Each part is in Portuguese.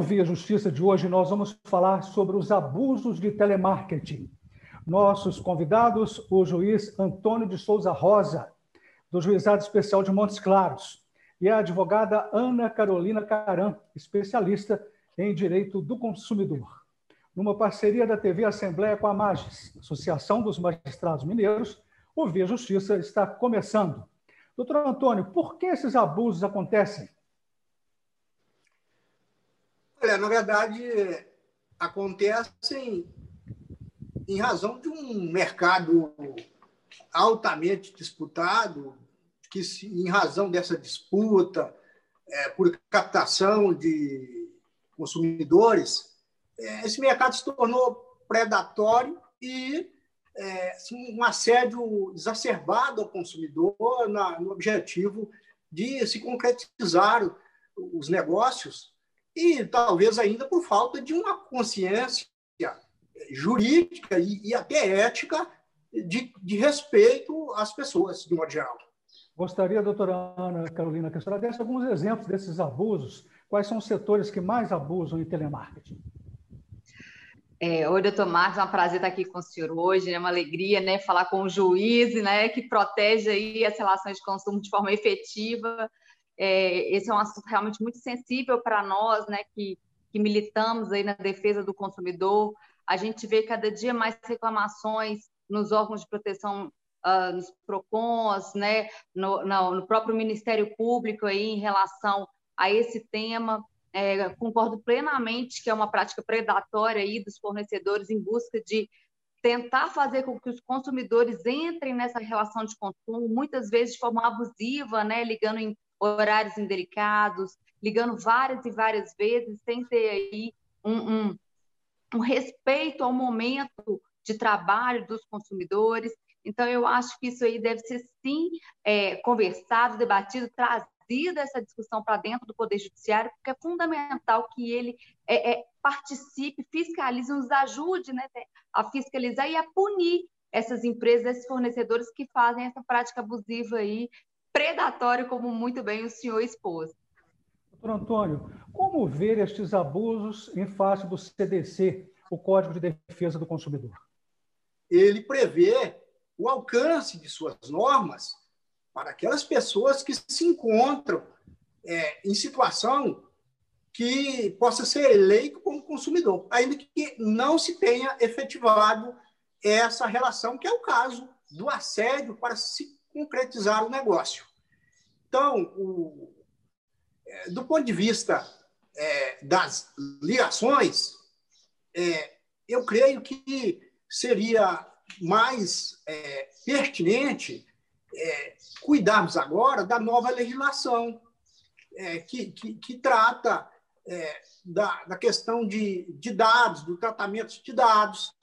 Via Justiça de hoje, nós vamos falar sobre os abusos de telemarketing. Nossos convidados, o juiz Antônio de Souza Rosa, do Juizado Especial de Montes Claros, e a advogada Ana Carolina Caram, especialista em Direito do Consumidor. Numa parceria da TV Assembleia com a MAGES, Associação dos Magistrados Mineiros, o Via Justiça está começando. Doutor Antônio, por que esses abusos acontecem? Olha, na verdade, acontecem em razão de um mercado altamente disputado, que em razão dessa disputa é, por captação de consumidores, é, esse mercado se tornou predatório e é, assim, um assédio exacerbado ao consumidor na, no objetivo de se concretizar os negócios e talvez ainda por falta de uma consciência jurídica e, e até ética de, de, respeito às pessoas, de modo geral. Gostaria, doutora Ana Carolina, que a senhora desse alguns exemplos desses abusos. Quais são os setores que mais abusam em telemarketing? É, oi, doutor Marcos, é um prazer estar aqui com o senhor hoje, é uma alegria né, falar com o juiz né, que protege aí as relações de consumo de forma efetiva. É, esse é um assunto realmente muito sensível para nós, né, que, que militamos aí na defesa do consumidor. A gente vê cada dia mais reclamações nos órgãos de proteção, uh, nos PROCONs, né, no, no, no próprio Ministério Público aí em relação a esse tema. É, concordo plenamente que é uma prática predatória aí dos fornecedores em busca de tentar fazer com que os consumidores entrem nessa relação de consumo, muitas vezes de forma abusiva, né, ligando em horários indelicados, ligando várias e várias vezes, sem ter aí um, um, um respeito ao momento de trabalho dos consumidores. Então, eu acho que isso aí deve ser, sim, é, conversado, debatido, trazido essa discussão para dentro do Poder Judiciário, porque é fundamental que ele é, é, participe, fiscalize, nos ajude né, a fiscalizar e a punir essas empresas, esses fornecedores que fazem essa prática abusiva aí predatório, como muito bem o senhor expôs. Doutor Antônio, como ver estes abusos em face do CDC, o Código de Defesa do Consumidor? Ele prevê o alcance de suas normas para aquelas pessoas que se encontram é, em situação que possa ser eleito como consumidor, ainda que não se tenha efetivado essa relação, que é o caso do assédio para se concretizar o negócio. Então, o, é, do ponto de vista é, das ligações, é, eu creio que seria mais é, pertinente é, cuidarmos agora da nova legislação é, que, que, que, trata da, da questão de, de dados, do tratamento de dados,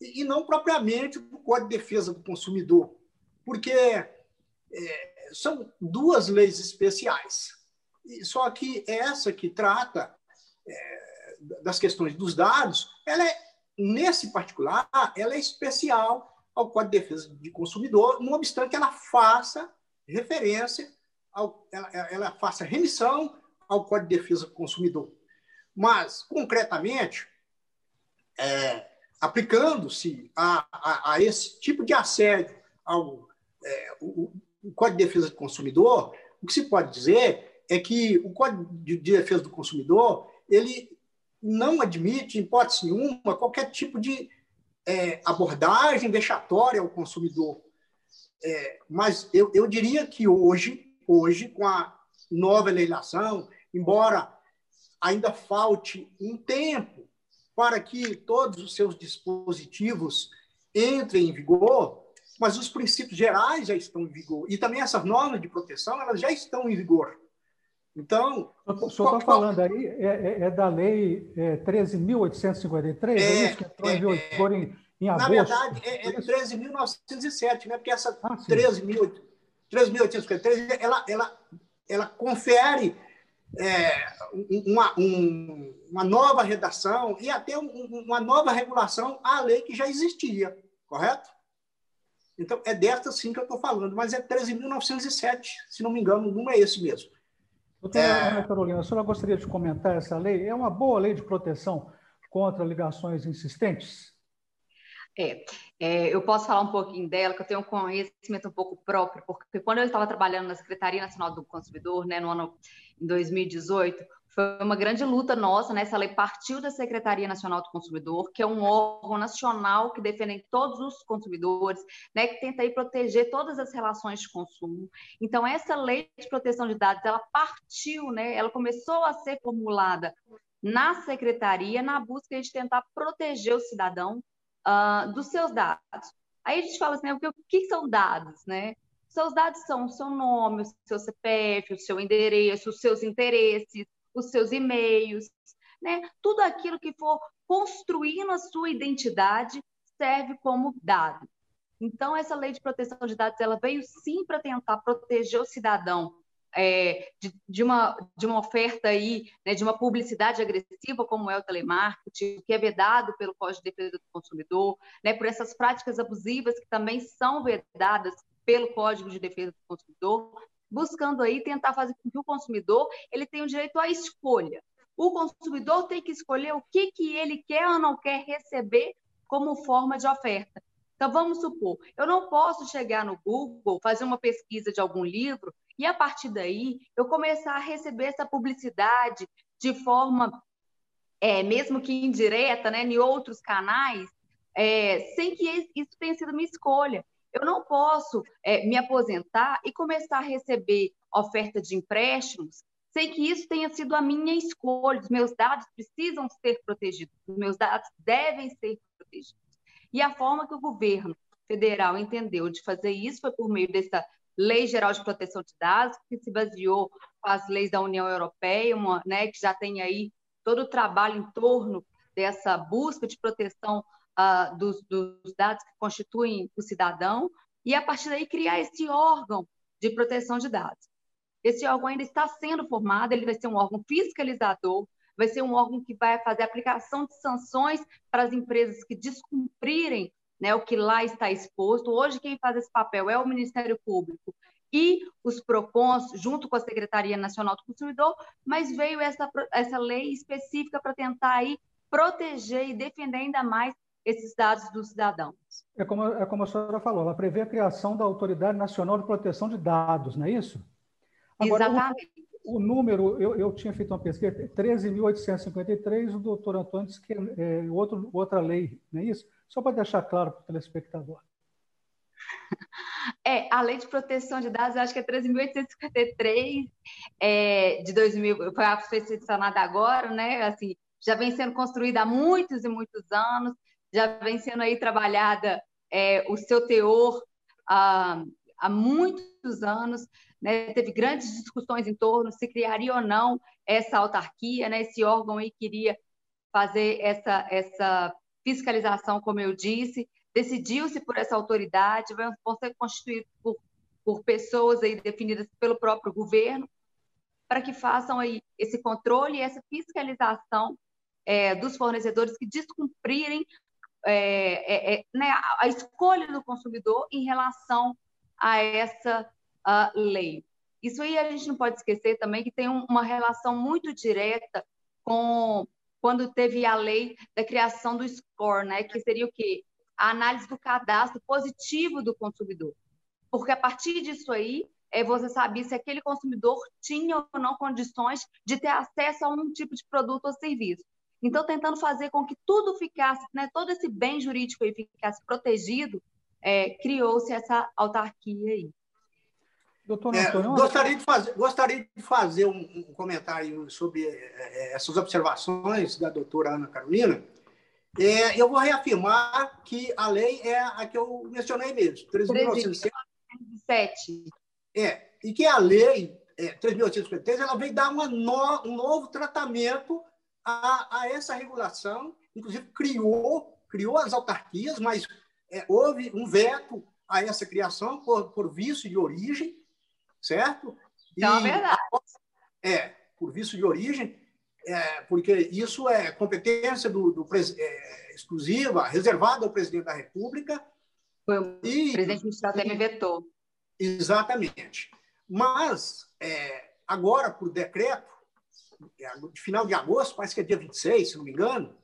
e, e não propriamente do Código de Defesa do Consumidor, porque são duas leis especiais. Só que essa que trata é, das questões dos dados, ela é, nesse particular, ela é especial ao Código de Defesa do Consumidor, não obstante ela faça referência, ao, ela, ela faça remissão ao Código de Defesa do Consumidor. Mas, concretamente, é, aplicando-se a, a, a, esse tipo de assédio ao, é, o, o Código de Defesa do Consumidor, o que se pode dizer é que o Código de Defesa do Consumidor ele não admite, em hipótese nenhuma, qualquer tipo de é, abordagem vexatória ao consumidor. É, mas eu, eu diria que hoje, hoje, com a nova legislação, embora ainda falte um tempo para que todos os seus dispositivos entrem em vigor, mas os princípios gerais já estão em vigor. E também essas normas de proteção elas já estão em vigor. Então. O senhor está falando aí, é, é, é da lei é, 13.853, é, é, isso que entrou em é, vigor em, em agosto? Na verdade, é, é 13.907, né? porque essa ah, 13.853 ela, ela, ela confere é, uma, um, uma nova redação e até um, uma nova regulação à lei que já existia, correto? Então, é desta sim que eu estou falando, mas é 13.907, se não me engano, não é esse mesmo. Doutora é... Ana Carolina, a senhora gostaria de comentar essa lei? É uma boa lei de proteção contra ligações insistentes? É, é, eu posso falar um pouquinho dela, que eu tenho um conhecimento um pouco próprio, porque quando eu estava trabalhando na Secretaria Nacional do Consumidor, né, no ano em 2018, foi uma grande luta nossa, né? Essa lei partiu da Secretaria Nacional do Consumidor, que é um órgão nacional que defende todos os consumidores, né? Que tenta aí proteger todas as relações de consumo. Então, essa lei de proteção de dados, ela partiu, né? Ela começou a ser formulada na secretaria na busca de tentar proteger o cidadão uh, dos seus dados. Aí a gente fala assim, né, o, que, o que são dados, né? Seus dados são o seu nome, o seu CPF, o seu endereço, os seus interesses, os seus e-mails, né? Tudo aquilo que for construindo a sua identidade serve como dado. Então, essa lei de proteção de dados ela veio sim para tentar proteger o cidadão é, de, de, uma, de uma oferta aí, né, de uma publicidade agressiva, como é o telemarketing, que é vedado pelo Código de Defesa do Consumidor, né, por essas práticas abusivas que também são vedadas pelo Código de Defesa do Consumidor, buscando aí tentar fazer com que o consumidor ele tenha o direito à escolha. O consumidor tem que escolher o que, que ele quer ou não quer receber como forma de oferta. Então, vamos supor, eu não posso chegar no Google, fazer uma pesquisa de algum livro e, a partir daí, eu começar a receber essa publicidade de forma, é, mesmo que indireta, né, em outros canais, é, sem que isso tenha sido minha escolha. Eu não posso é, me aposentar e começar a receber oferta de empréstimos sem que isso tenha sido a minha escolha. Os meus dados precisam ser protegidos, os meus dados devem ser protegidos. E a forma que o governo federal entendeu de fazer isso foi por meio dessa Lei Geral de Proteção de Dados, que se baseou com as leis da União Europeia, uma, né, que já tem aí todo o trabalho em torno dessa busca de proteção uh, dos, dos, dados que constituem o cidadão, e a partir daí criar esse órgão de proteção de dados. Esse órgão ainda está sendo formado, ele vai ser um órgão fiscalizador, vai ser um órgão que vai fazer aplicação de sanções para as empresas que descumprirem né, o que lá está exposto. Hoje, quem faz esse papel é o Ministério Público e os PROCONs, junto com a Secretaria Nacional do Consumidor, mas veio essa, essa lei específica para tentar aí proteger e defender ainda mais esses dados dos cidadãos. É como, é como a senhora falou, ela prevê a criação da Autoridade Nacional de Proteção de Dados, não é isso? Agora, Exatamente. O, o número, eu, eu tinha feito uma pesquisa, 13.853, o doutor Antônio disse que é, é outro, outra lei, não é isso? Só para deixar claro para o telespectador. É, a Lei de Proteção de Dados, acho que é 13.853 é, de 2000, foi aperfeiçoada agora, né? Assim, já vem sendo construída há muitos e muitos anos, já vem sendo aí trabalhada é, o seu teor há, há muitos anos, né? teve grandes discussões em torno se criaria ou não essa autarquia, né? esse órgão aí queria fazer essa, essa fiscalização, como eu disse, decidiu-se por essa autoridade, vão ser constituídos por, por pessoas aí definidas pelo próprio governo, para que façam aí esse controle e essa fiscalização é, dos fornecedores que descumprirem é, é, é, né, a escolha do consumidor em relação a essa lei. Isso aí a gente não pode esquecer também que tem um, uma relação muito direta com quando teve a lei da criação do score, né, que seria o quê? A análise do cadastro positivo do consumidor. Porque a partir disso aí, é, você sabia se aquele consumidor tinha ou não condições de ter acesso a um tipo de produto ou serviço. Então, tentando fazer com que tudo ficasse, né, todo esse bem jurídico aí ficasse protegido, é, criou-se essa autarquia aí. Doutor é, gostaria, de fazer, gostaria de fazer um, um comentário sobre é, é, essas observações da doutora Ana Carolina. É, eu vou reafirmar que a lei é a que eu mencionei mesmo, 13.907. É, e que a lei é, 3.853 ela veio dar uma no, um novo tratamento a, a essa regulação, inclusive criou, criou as autarquias, mas é, houve um veto a essa criação por, por vício de origem, certo? Então, é verdade. É, por vício de origem, é, porque isso é competência do, do é, exclusiva, reservada ao presidente da República. Foi o e, presidente Michel Temer vetou. Exatamente. Mas é, agora, por decreto, de final de agosto, parece que é dia 26, se não me engano,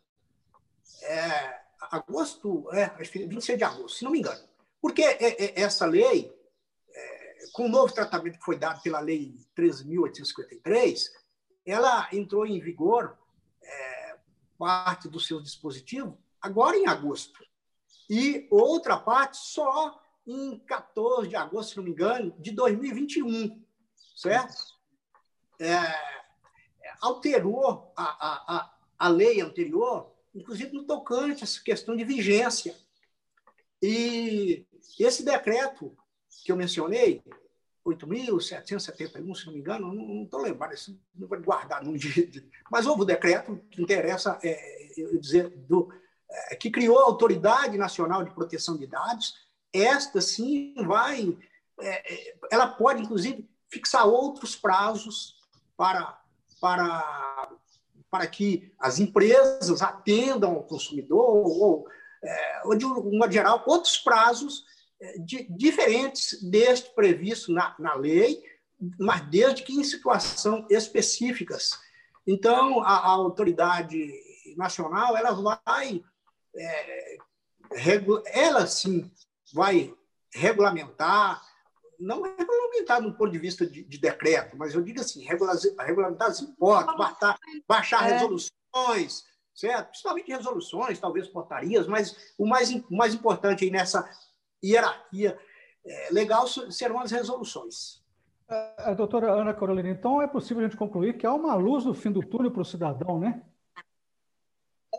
é, agosto, é, 26 de agosto, se não me engano. Porque é, é, essa lei, é, com o novo tratamento que foi dado pela Lei 13.853, ela entrou em vigor, é, parte do seu dispositivo, agora em agosto. E outra parte só em 14 de agosto, se não me engano, de 2021, certo? É, alterou a, a, a, lei anterior, inclusive no tocante a essa questão de vigência. E esse decreto que eu mencionei, 8.771, se não me engano, não estou lembrando, isso não vou guardar no dia. Mas houve o decreto que interessa é, eu dizer, do, é, que criou a Autoridade Nacional de Proteção de Dados. Esta, sim, vai. É, é ela pode, inclusive, fixar outros prazos para, para, para que as empresas atendam ao consumidor, ou, é, ou de uma geral, outros prazos é, de, diferentes deste previsto na, na lei, mas desde que em situação específicas. Então, a, a autoridade nacional ela vai é, ela sim vai regulamentar, não regulamentar no ponto de vista de, de decreto, mas eu digo assim, regulamentar as hipóteses, baixar, baixar é. resoluções, certo? Principalmente resoluções, talvez portarias, mas o mais, o mais importante aí nessa hierarquia é, legal serão as resoluções. A, a doutora Ana Carolina, então é possível a gente concluir que há uma luz no fim do túnel para o cidadão, né?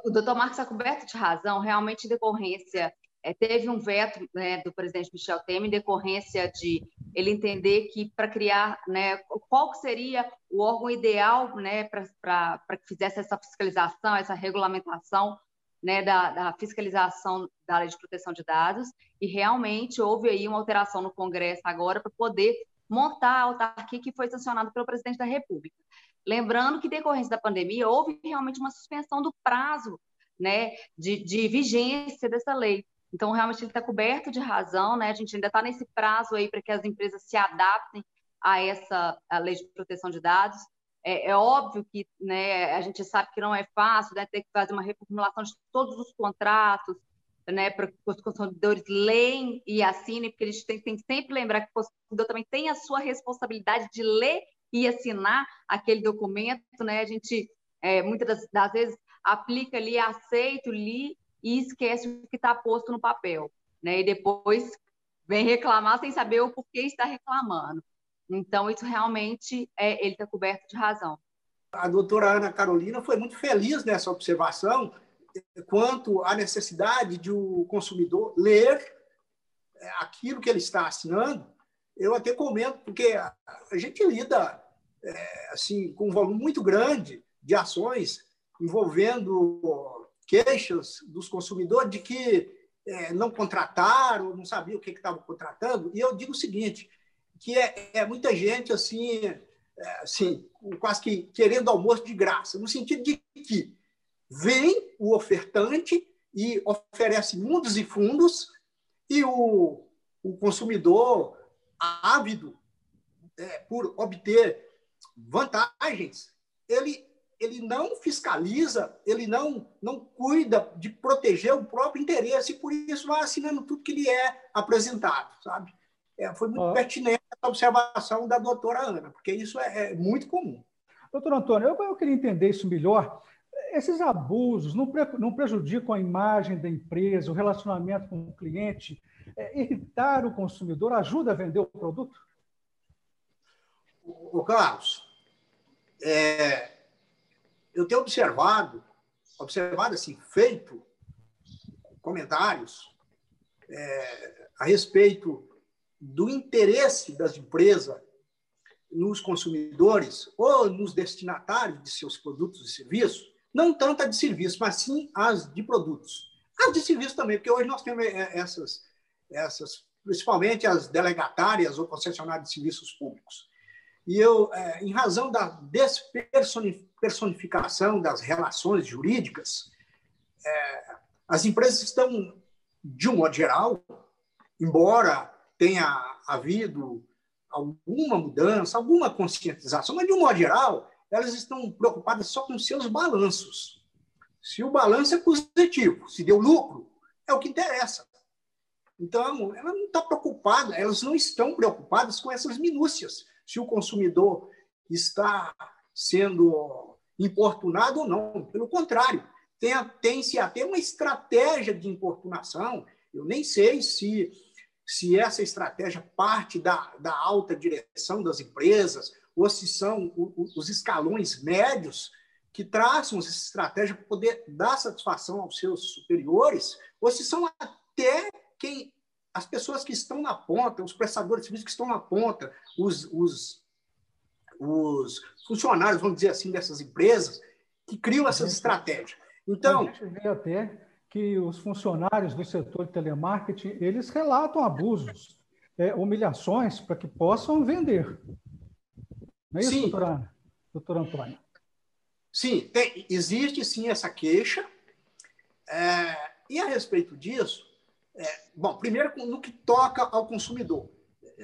o doutor Marcos está coberto de razão, realmente decorrência, é, teve um veto né, do presidente Michel Temer em decorrência de ele entender que para criar, né, qual seria o órgão ideal né, para que fizesse essa fiscalização, essa regulamentação né, da, da, fiscalização da lei de proteção de dados, e realmente houve aí uma alteração no Congresso agora para poder montar a autarquia que foi sancionada pelo presidente da República. Lembrando que, decorrência da pandemia, houve realmente uma suspensão do prazo né, de, de vigência dessa lei. Então, realmente, ele está coberto de razão, né? A gente ainda está nesse prazo aí para que as empresas se adaptem a essa a lei de proteção de dados. É, é, óbvio que né, a gente sabe que não é fácil, né, ter que fazer uma reformulação de todos os contratos, né, para que os consumidores leem e assinem, porque eles têm, têm que sempre lembrar que o consumidor também tem a sua responsabilidade de ler e assinar aquele documento, né? A gente é, muitas das, das, vezes aplica ali, aceito, li e esquece o que está posto no papel, né? E depois vem reclamar sem saber o porquê está reclamando. Então, isso realmente é, ele está coberto de razão. A doutora Ana Carolina foi muito feliz nessa observação quanto à necessidade de o consumidor ler é, aquilo que ele está assinando. Eu até comento, porque a gente lida é, assim, com um volume muito grande de ações envolvendo queixas dos consumidores de que é, não contrataram, não sabiam o que estavam contratando. E eu digo o seguinte, que é, é muita gente assim, é, assim, quase que querendo almoço de graça, no sentido de que vem o ofertante e oferece mundos e fundos e o, o consumidor ávido é, por obter vantagens, ele, ele não fiscaliza, ele não, não cuida de proteger o próprio interesse, e por isso vai assinando tudo que lhe é apresentado, sabe? É, foi muito pertinente a observação da doutora Ana, porque isso é, é muito comum. Doutor Antônio, eu, eu, queria entender isso melhor. Esses abusos não, pre, não prejudicam a imagem da empresa, o relacionamento com o cliente? É, irritar o consumidor ajuda a vender o produto? O Carlos, é, eu tenho observado, observado assim, feito comentários é, a respeito do interesse das empresas nos consumidores ou nos destinatários de seus produtos e serviços, não tanto a de serviços, mas sim as de produtos. As de serviços também, porque hoje nós temos é, essas, essas principalmente as delegatárias ou concessionárias de serviços públicos. E eu, é, em razão da despersonificação das relações jurídicas, é, as empresas estão, de um modo geral, embora tenha havido alguma mudança, alguma conscientização, mas, de um modo geral, elas estão preocupadas só com seus balanços. Se o balanço é positivo, se deu lucro, é o que interessa. Então, ela não está preocupada, elas não estão preocupadas com essas minúcias. Se o consumidor está sendo importunado ou não. Pelo contrário, tem-se até uma estratégia de importunação. Eu nem sei se, se essa estratégia parte da, da alta direção das empresas ou se são os escalões médios que traçam essa estratégia para poder dar satisfação aos seus superiores, ou se são até quem as pessoas que estão na ponta, os prestadores de serviços que estão na ponta, os, os, os funcionários, vamos dizer assim, dessas empresas, que criam essas estratégias. Então, a gente vê até que os funcionários do setor de telemarketing, eles relatam abusos, é, humilhações para que possam vender. Não é isso, sim. doutora, doutor Antônio? Sim, tem, existe sim essa queixa. É, e a respeito disso, é, bom, primeiro no que toca ao consumidor.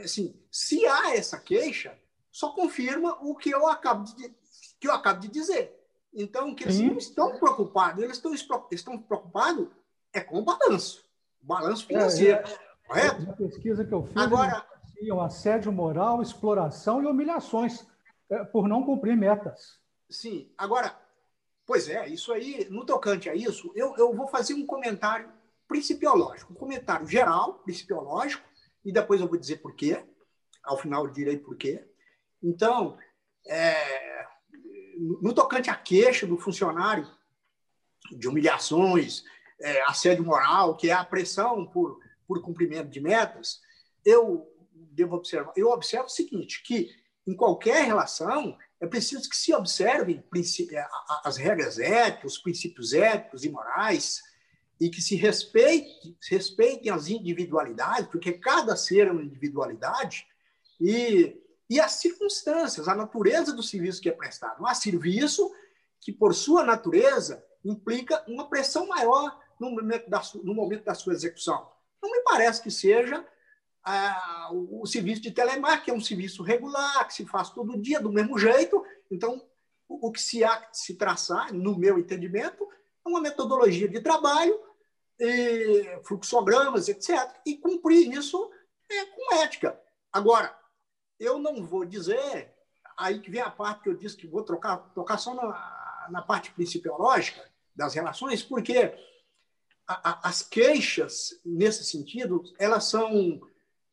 Assim, se há essa queixa, só confirma o que eu acabo de, que eu acabo de dizer. Então, que eles Sim. não estão preocupados, eles estão, estão preocupados é com o balanço, o balanço financeiro. É, é, correto? A pesquisa que eu fiz, Agora, o assédio moral, exploração e humilhações é, por não cumprir metas. Sim. Agora, pois é, isso aí, no tocante a isso, eu, eu vou fazer um comentário principiológico, um comentário geral, principiológico, e depois eu vou dizer por quê. Ao final eu direi por quê. Então, é, no tocante à queixa do funcionário de humilhações, é, assédio moral, que é a pressão por, por cumprimento de metas, eu devo observar, eu observo o seguinte, que em qualquer relação é preciso que se observem é, as regras éticas, os princípios éticos e morais, e que se respeite, respeitem as individualidades, porque cada ser é uma individualidade, e e as circunstâncias, a natureza do serviço que é prestado. Há serviço que, por sua natureza, implica uma pressão maior no momento da, no momento da sua execução. Não me parece que seja ah, o, o, serviço de telemarketing, que é um serviço regular, que se faz todo dia, do mesmo jeito. Então, o, o que se há que se traçar, no meu entendimento, é uma metodologia de trabalho, fluxogramas, etc., e cumprir isso é, com ética. Agora, eu não vou dizer, aí que vem a parte que eu disse que vou trocar, tocar só na, na parte principiológica das relações, porque a, a, as queixas, nesse sentido, elas são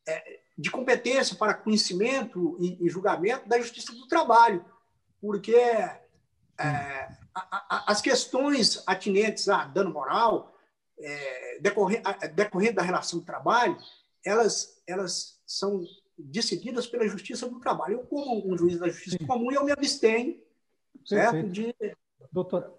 é, de competência para conhecimento e, e, julgamento da justiça do trabalho, porque é, a, as questões atinentes a dano moral, é, decorrente, decorrente da relação de trabalho, elas, elas são decididas pela Justiça do Trabalho. Eu, como um juiz da Justiça Sim. Comum, eu me abstenho certo? de... Doutora,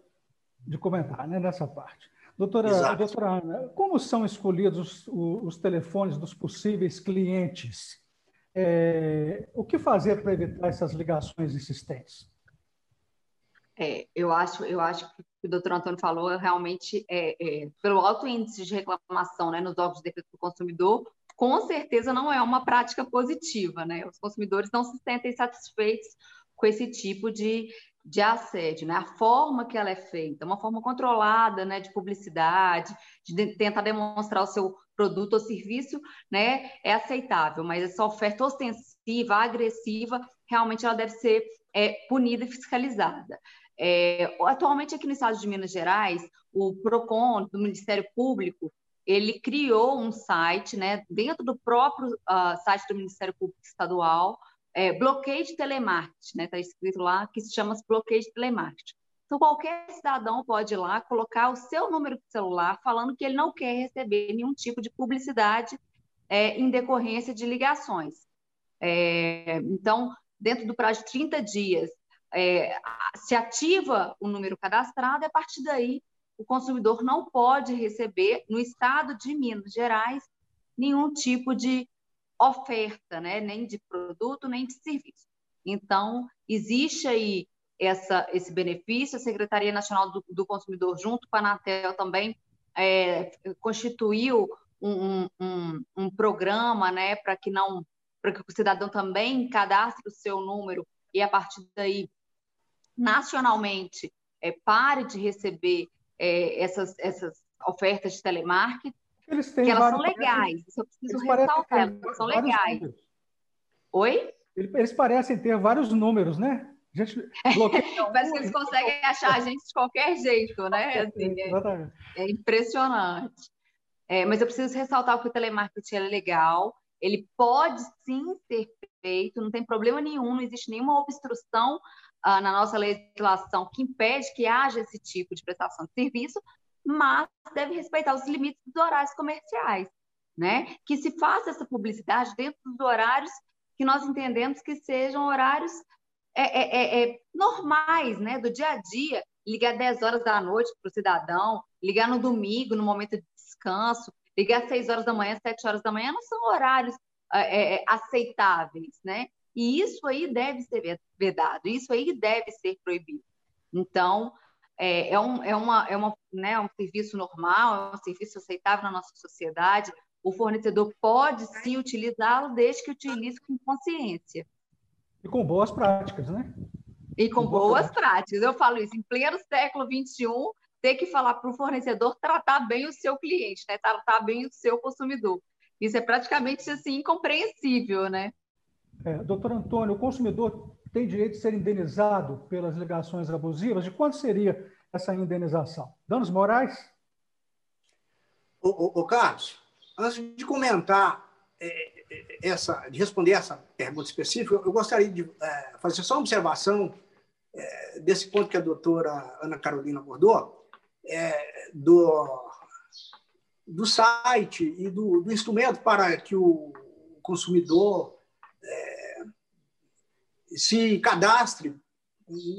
de comentar né, nessa parte. Doutora, doutora Ana, como são escolhidos os, os telefones dos possíveis clientes? É, o que fazer para evitar essas ligações insistentes? É, eu acho, eu acho que o que o doutor Antônio falou realmente é, é, pelo alto índice de reclamação né, nos órgãos de defesa do consumidor, com certeza não é uma prática positiva, né? Os consumidores não se sentem satisfeitos com esse tipo de, de assédio, né? A forma que ela é feita, uma forma controlada, né, de publicidade, de tentar demonstrar o seu produto ou serviço, né, é aceitável, mas essa oferta ostensiva, agressiva, realmente ela deve ser é, punida e fiscalizada. É, atualmente aqui no estado de Minas Gerais, o Procon do Ministério Público ele criou um site, né, dentro do próprio uh, site do Ministério Público Estadual, é, bloqueio de telemarketing, né, está escrito lá, que se chama bloqueio de telemarketing. Então, qualquer cidadão pode ir lá colocar o seu número de celular falando que ele não quer receber nenhum tipo de publicidade é, em decorrência de ligações. É, então, dentro do prazo de 30 dias, é, se ativa o número cadastrado e a partir daí o consumidor não pode receber, no estado de Minas Gerais, nenhum tipo de oferta, né? nem de produto, nem de serviço. Então, existe aí essa, esse benefício, a Secretaria Nacional do, do Consumidor, junto com a Anatel, também é, constituiu um, um, um programa né, para que não para que o cidadão também cadastre o seu número e, a partir daí, nacionalmente, é, pare de receber é, essas, essas ofertas de telemarketing, eles têm que elas são legais. Isso eu preciso ressaltar, elas são legais. Números. Oi? Eles parecem ter vários números, né? A gente Parece que eles conseguem achar a gente de qualquer jeito, né? Assim, é, é, impressionante. É, mas eu preciso ressaltar que o telemarketing é legal, ele pode sim ser feito, não tem problema nenhum, não existe nenhuma obstrução ah, na nossa legislação que impede que haja esse tipo de prestação de serviço, mas deve respeitar os limites dos horários comerciais, né? Que se faça essa publicidade dentro dos horários que nós entendemos que sejam horários é, é, é, é normais, né? Do dia a dia, ligar 10 horas da noite para o cidadão, ligar no domingo, no momento de descanso, ligar às 6 horas da manhã, 7 horas da manhã, não são horários é, é, aceitáveis, né? E isso aí deve ser vedado, isso aí deve ser proibido. Então, é, é, um, é, uma, é, uma, né, um serviço normal, é um serviço aceitável na nossa sociedade. O fornecedor pode sim utilizá-lo, desde que utilize com consciência. E com boas práticas, né? E com, com boas, práticas. práticas. Eu falo isso, em pleno século XXI, ter que falar para o fornecedor tratar bem o seu cliente, né? tratar bem o seu consumidor. Isso é praticamente assim incompreensível, né? É, doutor Antônio, o consumidor tem direito de ser indenizado pelas ligações abusivas? De quanto seria essa indenização? Danos morais? Ô Carlos, antes de comentar é, é, essa, de responder essa pergunta específica, eu gostaria de é, fazer só uma observação é, desse ponto que a doutora Ana Carolina abordou, é, do, do site e do, do, instrumento para que o consumidor é, se cadastre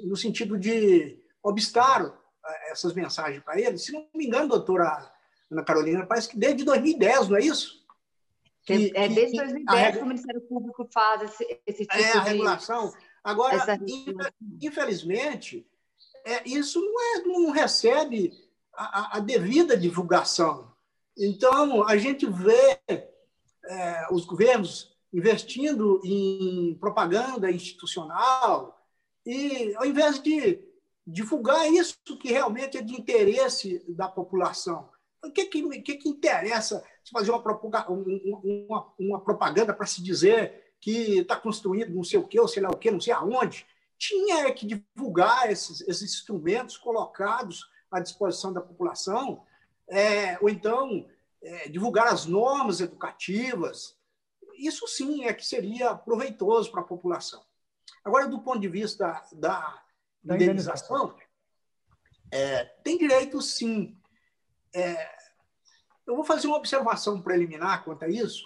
no sentido de obstar essas mensagens para ele. Se não me engano, doutora Ana Carolina, parece que desde 2010, não é isso? Que, é desde 2010 que o Ministério Público faz esse, esse tipo é, a regulação. Agora, infelizmente, é, isso não, é, não recebe a, a, devida divulgação. Então, a gente vê é, os governos investindo em propaganda institucional e, ao invés de divulgar isso que realmente é de interesse da população, o que, que, que, que interessa fazer uma, uma, uma propaganda para se dizer que está construído não sei o quê, ou sei lá o quê, não sei aonde? Tinha que divulgar esses, esses instrumentos colocados à disposição da população, é, ou então é, divulgar as normas educativas. Isso sim é que seria proveitoso para a população. Agora, do ponto de vista da, da indenização, é, tem direito sim. É, eu vou fazer uma observação preliminar quanto a isso,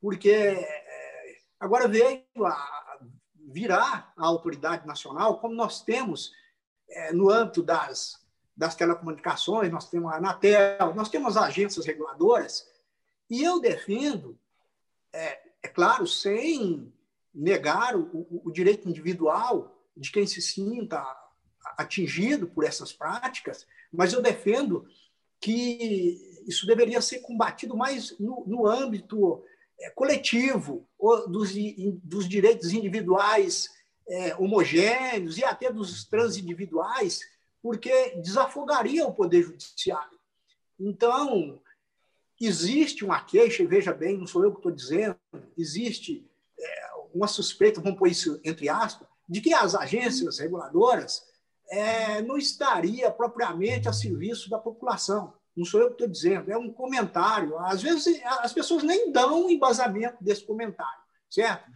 porque é, agora veio a virar a autoridade nacional, como nós temos é, no âmbito das das telecomunicações, nós temos a Anatel, nós temos agências reguladoras, e eu defendo, é, é claro, sem negar o, o, direito individual de quem se sinta atingido por essas práticas, mas eu defendo que isso deveria ser combatido mais no, no âmbito é, coletivo, dos, dos direitos individuais é, homogêneos e até dos transindividuais, porque desafogaria o Poder Judiciário. Então, existe uma queixa, e veja bem, não sou eu que estou dizendo, existe é, uma suspeita, vamos pôr isso entre aspas, de que as agências reguladoras é, não estaria propriamente a serviço da população. Não sou eu que estou dizendo, é um comentário. Às vezes as pessoas nem dão embasamento desse comentário, certo?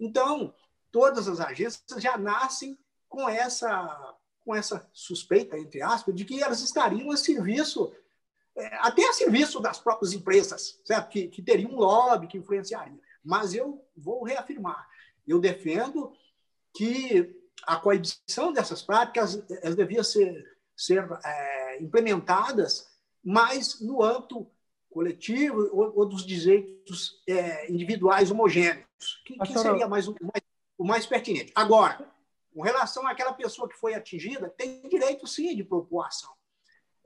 Então, todas as agências já nascem com essa com essa suspeita, entre aspas, de que elas estariam a serviço, até a serviço das próprias empresas, certo? Que, que teriam um lobby que influenciaria. Mas eu vou reafirmar, eu defendo que a coibição dessas práticas elas deviam ser, ser é, implementadas mais no âmbito coletivo ou, ou dos direitos é, individuais homogêneos, que, que seria mais, o, mais, o mais pertinente. Agora, com relação àquela pessoa que foi atingida, tem direito sim de propor ação.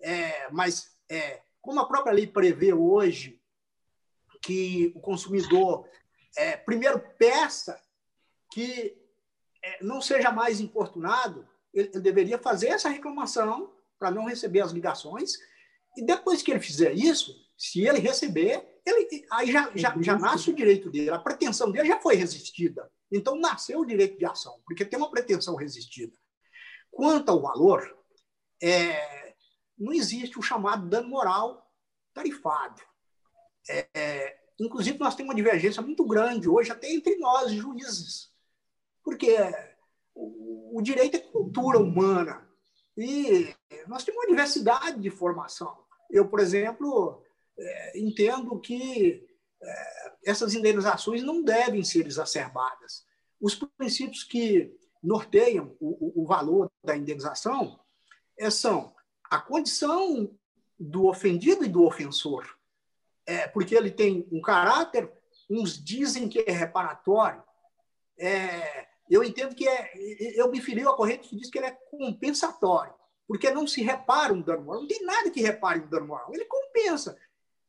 É, mas, é, como a própria lei prevê hoje que o consumidor é, primeiro peça que é, não seja mais importunado, ele, ele deveria fazer essa reclamação para não receber as ligações, e depois que ele fizer isso, se ele receber, ele, aí já, já, já nasce o direito dele, a pretensão dele já foi resistida. Então, nasceu o direito de ação, porque tem uma pretensão resistida. Quanto ao valor, é, não existe o chamado dano moral tarifado. É, é, inclusive, nós temos uma divergência muito grande hoje, até entre nós, juízes, porque o, o direito é cultura humana e nós temos uma diversidade de formação. Eu, por exemplo, é, entendo que é, essas indenizações não devem ser exacerbadas. Os princípios que norteiam o, o, valor da indenização é, são a condição do ofendido e do ofensor, é, porque ele tem um caráter, uns dizem que é reparatório. É, eu entendo que é, eu me filiu a corrente que diz que ele é compensatório, porque não se repara um dano moral. Não tem nada que repare um dano moral. Ele compensa,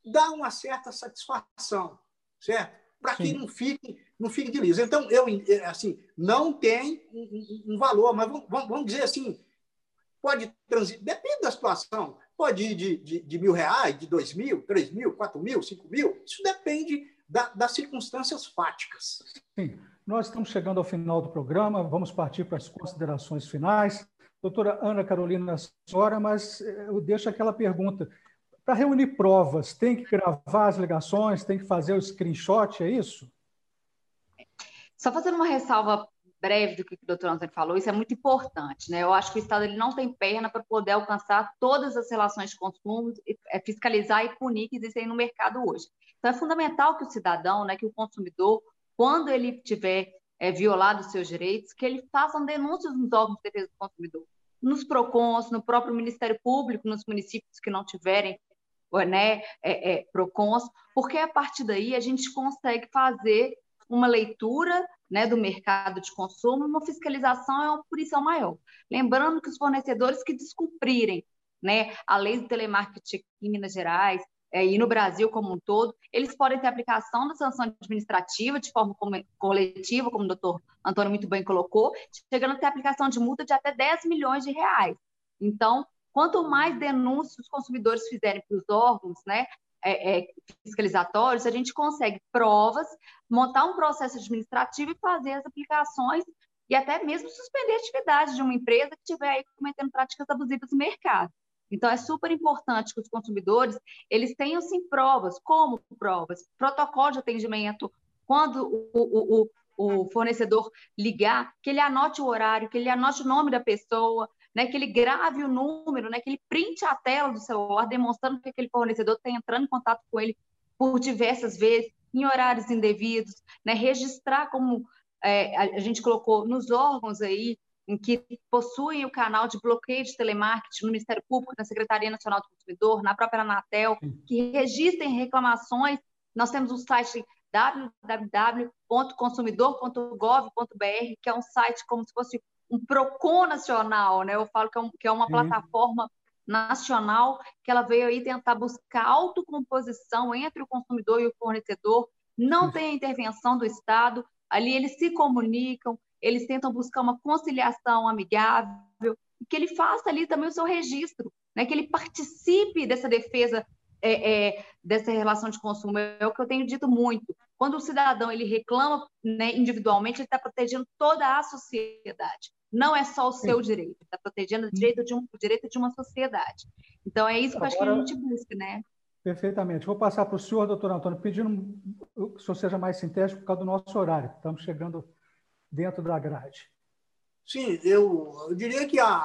dá uma certa satisfação, certo? Para que não fique, não fique de liso. Então, eu, assim, não tem um, um valor, mas vamos, vamos dizer assim, pode transitar, depende da situação, pode ir de, de, de, mil reais, de dois mil, três mil, quatro mil, cinco mil, isso depende da, das circunstâncias fáticas. Sim, nós estamos chegando ao final do programa, vamos partir para as considerações finais. Doutora Ana Carolina, senhora, mas eh, eu deixo aquela pergunta. Para reunir provas, tem que gravar as ligações, tem que fazer o screenshot, é isso? Só fazendo uma ressalva breve do que o doutor Antônio falou, isso é muito importante. Né? Eu acho que o Estado ele não tem perna para poder alcançar todas as relações de consumo, é, fiscalizar e punir que existem no mercado hoje. Então, é fundamental que o cidadão, né, que o consumidor, quando ele tiver é, violado os seus direitos, que ele faça denúncias nos órgãos de defesa do consumidor, nos PROCONs, no próprio Ministério Público, nos municípios que não tiverem né, é, é, PROCONs, porque a partir daí a gente consegue fazer uma leitura né, do mercado de consumo, uma fiscalização é uma punição maior. Lembrando que os fornecedores que descumprirem né, a lei do telemarketing em Minas Gerais é, e no Brasil como um todo, eles podem ter aplicação da sanção administrativa de forma coletiva, como o doutor Antônio muito bem colocou, chegando a ter aplicação de multa de até 10 milhões de reais. Então, quanto mais denúncias os consumidores fizerem para os órgãos, né, é, é, fiscalizatórios, a gente consegue provas, montar um processo administrativo e fazer as aplicações e até mesmo suspender a atividade de uma empresa que estiver aí cometendo práticas abusivas no mercado. Então, é super importante que os consumidores eles tenham, sim, provas. Como provas? Protocolo de atendimento, quando o, o, o, o fornecedor ligar, que ele anote o horário, que ele anote o nome da pessoa, né, que ele grave o número, né, que ele printe a tela do celular, demonstrando que aquele fornecedor está entrando em contato com ele por diversas vezes, em horários indevidos, né, registrar como é, a gente colocou nos órgãos aí em que possuem o canal de bloqueio de telemarketing no Ministério Público, na Secretaria Nacional do Consumidor, na própria Anatel, que registrem reclamações. Nós temos um site www.consumidor.gov.br, que é um site como se fosse um PROCON nacional, né? Eu falo que é, um, que é uma plataforma nacional que ela veio aí tentar buscar autocomposição entre o consumidor e o fornecedor, não tem a intervenção do Estado, ali eles se comunicam, eles tentam buscar uma conciliação amigável, que ele faça ali também o seu registro, né? que ele participe dessa defesa é, é, dessa relação de consumo. É o que eu tenho dito muito. Quando o cidadão ele reclama né, individualmente, ele está protegendo toda a sociedade. Não é só o seu Sim. direito, está protegendo o direito, de um, o direito de uma sociedade. Então, é isso que Agora, eu acho que a gente busca, né? Perfeitamente. Vou passar para o senhor, doutor Antônio, pedindo que o senhor seja mais sintético por causa do nosso horário. Estamos chegando dentro da grade. Sim, eu, eu diria que a,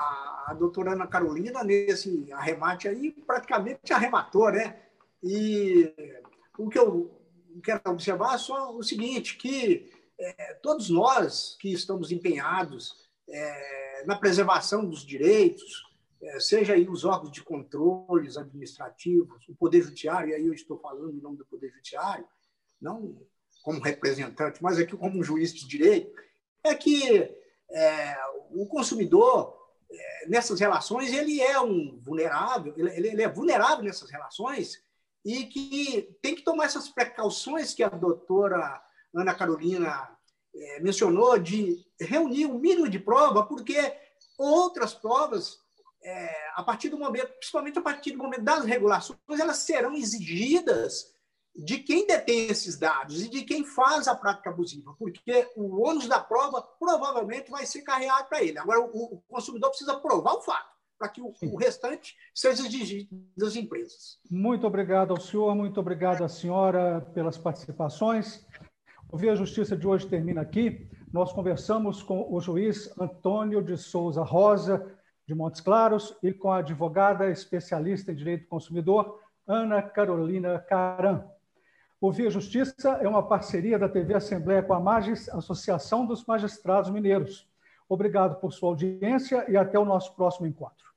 a doutora Ana Carolina, nesse arremate aí, praticamente arrematou, né? E o que eu quero observar só o seguinte, que é, todos nós que estamos empenhados é, na preservação dos direitos, é, seja aí os órgãos de controles administrativos, o Poder Judiciário, e aí eu estou falando em nome do Poder Judiciário, não como representante, mas aqui como juiz de direito, é que é, o consumidor, nessas relações, ele é um vulnerável, ele, ele é vulnerável nessas relações e que tem que tomar essas precauções que a doutora Ana Carolina é, mencionou, de reunir o um mínimo de prova, porque outras provas, é, a partir do momento, principalmente a partir do momento das regulações, elas serão exigidas de quem detém esses dados e de quem faz a prática abusiva, porque o ônus da prova provavelmente vai ser carregado para ele. Agora, o, o consumidor precisa provar o fato para que o, o, restante seja exigido das empresas. Muito obrigado ao senhor, muito obrigado à senhora pelas participações. O Via Justiça de hoje termina aqui. Nós conversamos com o juiz Antônio de Souza Rosa, de Montes Claros, e com a advogada especialista em direito do consumidor, Ana Carolina Caran. O Via Justiça é uma parceria da TV Assembleia com a Magis, Associação dos Magistrados Mineiros. Obrigado por sua audiência e até o nosso próximo encontro.